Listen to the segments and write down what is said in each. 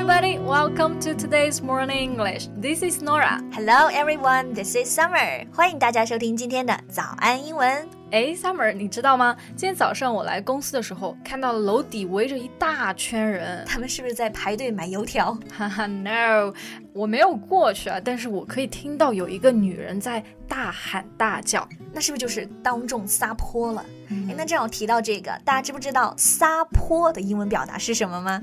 everybody, welcome to today's morning English. This is Nora. Hello everyone, this is Summer. 欢迎大家收听今天的早安英文。哎，Summer，你知道吗？今天早上我来公司的时候，看到楼底围着一大圈人，他们是不是在排队买油条？哈哈，No，我没有过去啊，但是我可以听到有一个女人在大喊大叫，那是不是就是当众撒泼了？哎，那正好提到这个，大家知不知道撒泼的英文表达是什么吗？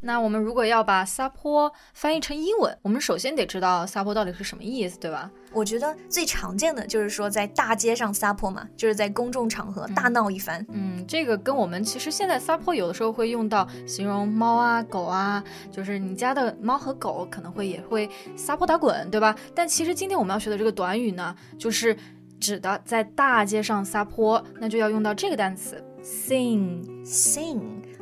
那我们如果要把撒泼翻译成英文，我们首先得知道撒泼到底是什么意思，对吧？我觉得最常见的就是说在大街上撒泼嘛，就是在公众场合大闹一番。嗯，这个跟我们其实现在撒泼有的时候会用到形容猫啊、狗啊，就是你家的猫和狗可能会也会撒泼打滚，对吧？但其实今天我们要学的这个短语呢，就是指的在大街上撒泼，那就要用到这个单词 sing，sing。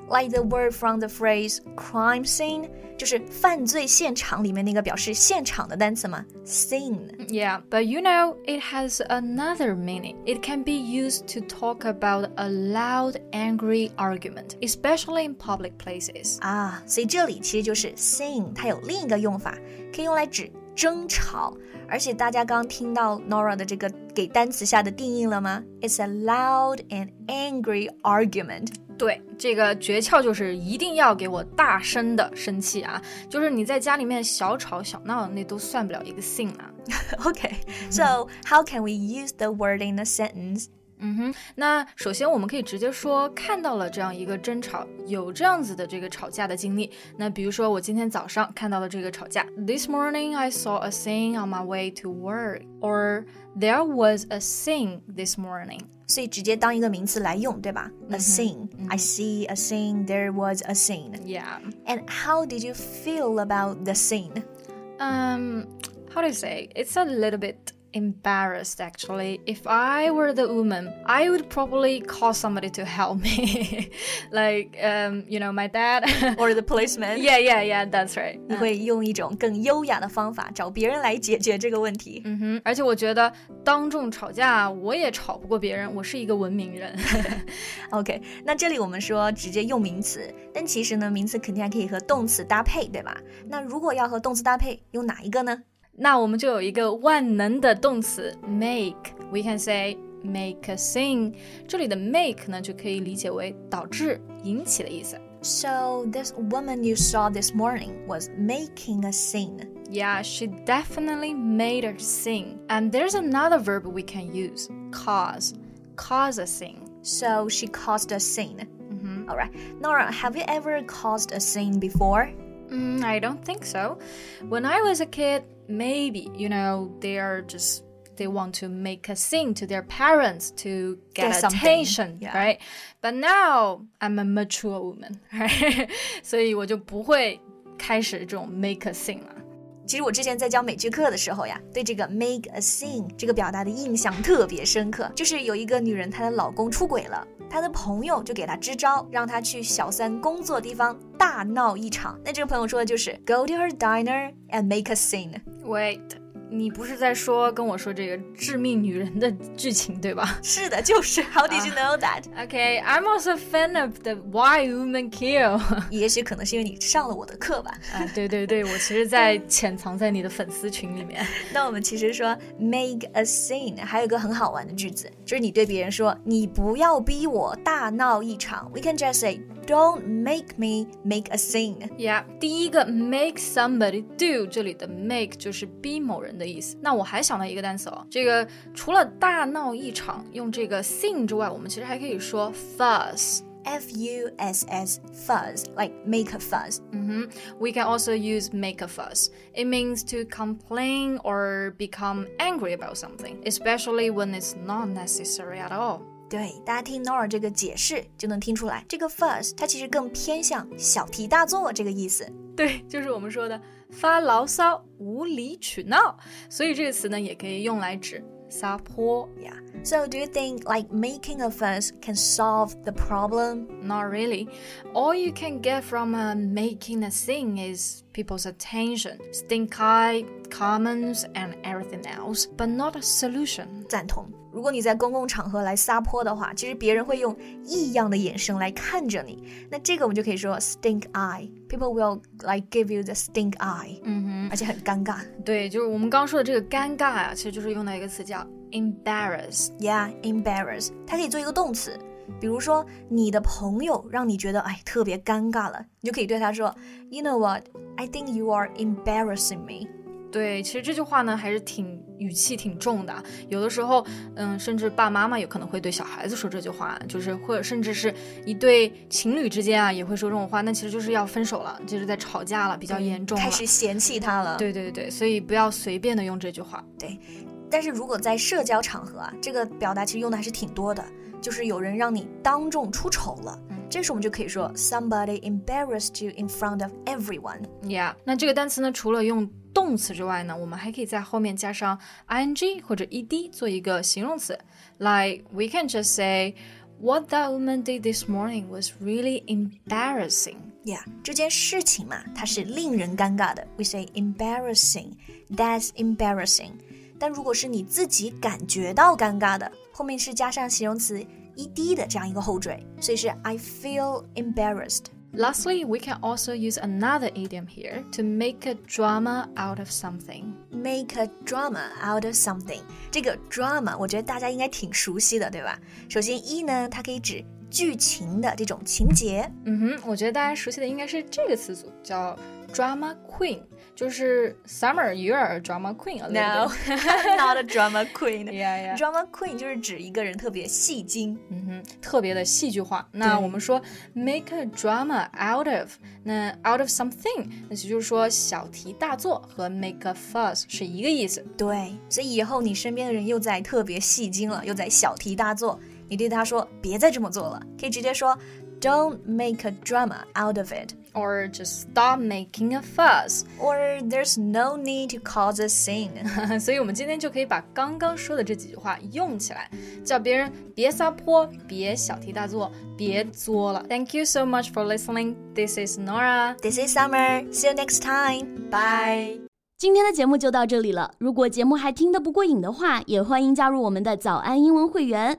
like the word from the phrase crime scene，就是犯罪现场里面那个表示现场的单词嘛，scene。Yeah, but you know it has another meaning. It can be used to talk about a loud, angry argument, especially in public places. 啊，所以这里其实就是 scene，它有另一个用法，可以用来指 争吵。而且大家刚刚听到 Nora 的这个给单词下的定义了吗？It's a loud and angry argument. 对，这个诀窍就是一定要给我大声的生气啊！就是你在家里面小吵小闹，那都算不了一个 thing 啊。Okay, so how can we use the word in a sentence? 嗯哼，那首先我们可以直接说看到了这样一个争吵，有这样子的这个吵架的经历。那比如说我今天早上看到了这个吵架，This morning I saw a scene on my way to work，or there was a scene this morning。所以直接当一个名词来用，对吧？A scene，I see a scene，there was a scene。Yeah。And how did you feel about the scene? Um, how do you say? It's a little bit embarrassed actually. If I were the woman, I would probably call somebody to help me. like, um, you know, my dad or the policeman. Yeah, yeah, yeah, that's right. 你会用一种更优雅的方法找别人来解决这个问题。嗯哼，而且我觉得当众吵架我也吵不过别人，我是一个文明人。OK，那这里我们说直接用名词，但其实呢，名词肯定还可以和动词搭配，对吧？那如果要和动词搭配，用哪一个呢？ 那我们就有一个万能的动词 make，we can say make a scene。这里的 make 呢，就可以理解为导致、引起的意思。So this woman you saw this morning was making a scene. Yeah, she definitely made a scene. And there's another verb we can use, cause. Cause a scene. So she caused a scene. Mm -hmm. All right. Norah, have you ever caused a scene before? Mm, I don't think so. When I was a kid, maybe, you know, they are just they want to make a scene to their parents to get, get attention, yeah. right? But now I'm a mature woman, right? 所以我就不会开始这种 make a scene 了。 其实我之前在教美剧课的时候呀，对这个 make a scene 这个表达的印象特别深刻。就是有一个女人，她的老公出轨了，她的朋友就给她支招，让她去小三工作地方大闹一场。那这个朋友说的就是 go to her diner and make a scene。Wait。你不是在说跟我说这个致命女人的剧情对吧？是的，就是。How did you know that? Okay, I'm also a fan of the Why Women Kill。也许可能是因为你上了我的课吧。啊，对对对，我其实，在潜藏在你的粉丝群里面。那我们其实说 make a scene，还有一个很好玩的句子，就是你对别人说你不要逼我大闹一场。We can just say don't make me make a scene. Yeah，第一个 make somebody do，这里的 make 就是逼某人。的意思。那我还想到一个单词哦，这个除了大闹一场用这个 scene 之外，我们其实还可以说 fuss。F U S S fuzz, like make a fuss. Mm -hmm. We can also use make a fuss. It means to complain or become angry about something, especially when it's not necessary at all. 对，大家听 Norah 这个解释就能听出来，这个 fuss 它其实更偏向小题大做这个意思。对，就是我们说的发牢骚、无理取闹，所以这个词呢也可以用来指撒泼。Yeah. So do you think like making a fuss can solve the problem? Not really. All you can get from uh, making a thing is people's attention, stink eye, comments, and everything else, but not a solution. 赞同。如果你在公共场合来撒泼的话，其实别人会用异样的眼神来看着你。那这个我们就可以说 stink eye。People will like give you the stink eye，嗯而且很尴尬。哼，对，就是我们刚刚说的这个尴尬啊，其实就是用到一个词叫 embarrass。 Yeah, embarrass，它可以做一个动词。比如说，你的朋友让你觉得哎特别尴尬了，你就可以对他说，You know what? I think you are embarrassing me. 对，其实这句话呢还是挺语气挺重的啊，有的时候，嗯，甚至爸妈妈有可能会对小孩子说这句话，就是或者甚至是一对情侣之间啊也会说这种话，那其实就是要分手了，就是在吵架了，比较严重了。开始嫌弃他了。对对对，所以不要随便的用这句话。对但是如果在社交场合啊，这个表达其实用的还是挺多的，就是有人让你当众出丑了，这时候我们就可以说 somebody embarrassed you in front of everyone。 Yeah，那这个单词呢，除了用动词之外呢，我们还可以在后面加上 ing 或者 ed 做一个形容词。Like we can just say, "What that woman did this morning was really embarrassing." Yeah，这件事情嘛，它是令人尴尬的。We say embarrassing. That's embarrassing. 但如果是你自己感觉到尴尬的，后面是加上形容词 ed 的这样一个后缀，所以是 I feel embarrassed. Lastly, we can also use another idiom here to make a drama out of something. Make a drama out of something. 这个 drama 我觉得大家应该挺熟悉的，对吧？首先一呢，它可以指剧情的这种情节。嗯哼，我觉得大家熟悉的应该是这个词组，叫 drama queen，就是 Summer, you're a drama queen a No, I'm not a drama queen. Yeah, yeah. Drama queen 就是指一个人特别戏精。嗯哼，特别的戏剧化。那我们说 make a drama out of，那 out of something，那就是说小题大做，和 make a fuss 是一个意思。对，所以以后你身边的人又在特别戏精了，又在小题大做，你对他说别再这么做了，可以直接说 Don't make a drama out of it, or just stop making a fuss, or there's no need to cause a scene. 所以我们今天就可以把刚刚说的这几句话用起来，叫别人别撒泼，别小题大做，别作了。Thank you so much for listening. This is Norah. This is Summer. See you next time. Bye. 今天的节目就到这里了。如果节目还听得不过瘾的话，也欢迎加入我们的早安英文会员。